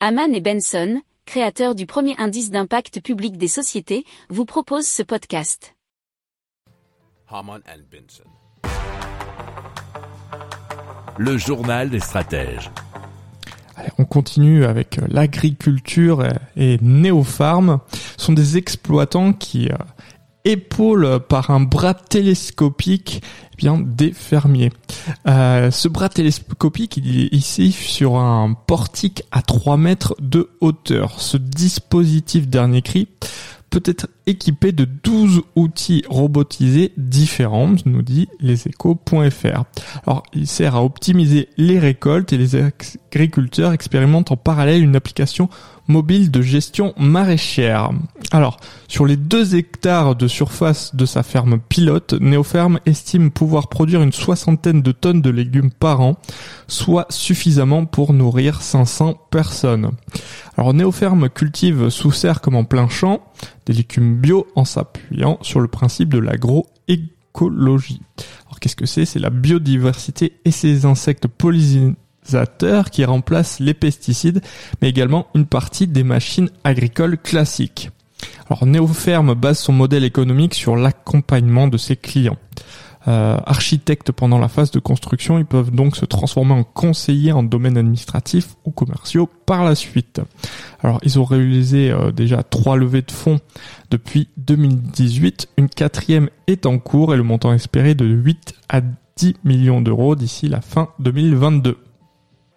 Haman et Benson, créateurs du premier indice d'impact public des sociétés, vous proposent ce podcast. Haman and Benson. Le journal des stratèges. Allez, on continue avec euh, l'agriculture et- et Néopharm. Ce sont des exploitants qui épaulent par un bras télescopique eh bien des fermiers. Euh, ce bras télescopique, il est ici sur un portique à 3 mètres de hauteur. Ce dispositif dernier cri peut être équipé de 12 outils robotisés différents, nous dit leséchos.fr. Alors, il sert à optimiser les récoltes et les agriculteurs expérimentent en parallèle une application mobile de gestion maraîchère. Alors, sur les 2 hectares de surface de sa ferme pilote, Neoferme estime pouvoir produire une soixantaine de tonnes de légumes par an, soit suffisamment pour nourrir 500 personnes. Alors, Neoferme cultive sous serre comme en plein champ des légumes bio en s'appuyant sur le principe de l'agroécologie. Alors qu'est-ce que c'est? C'est la biodiversité et ces insectes pollinisateurs qui remplacent les pesticides, mais également une partie des machines agricoles classiques. Alors Neoferme base son modèle économique sur l'accompagnement de ses clients. Euh, architectes pendant la phase de construction, ils peuvent donc se transformer en conseillers en domaine administratif ou commerciaux par la suite. Alors, ils ont réalisé euh, déjà trois levées de fonds depuis 2018. Une quatrième est en cours et le montant espéré de 8 à 10 millions d'euros d'ici la fin 2022.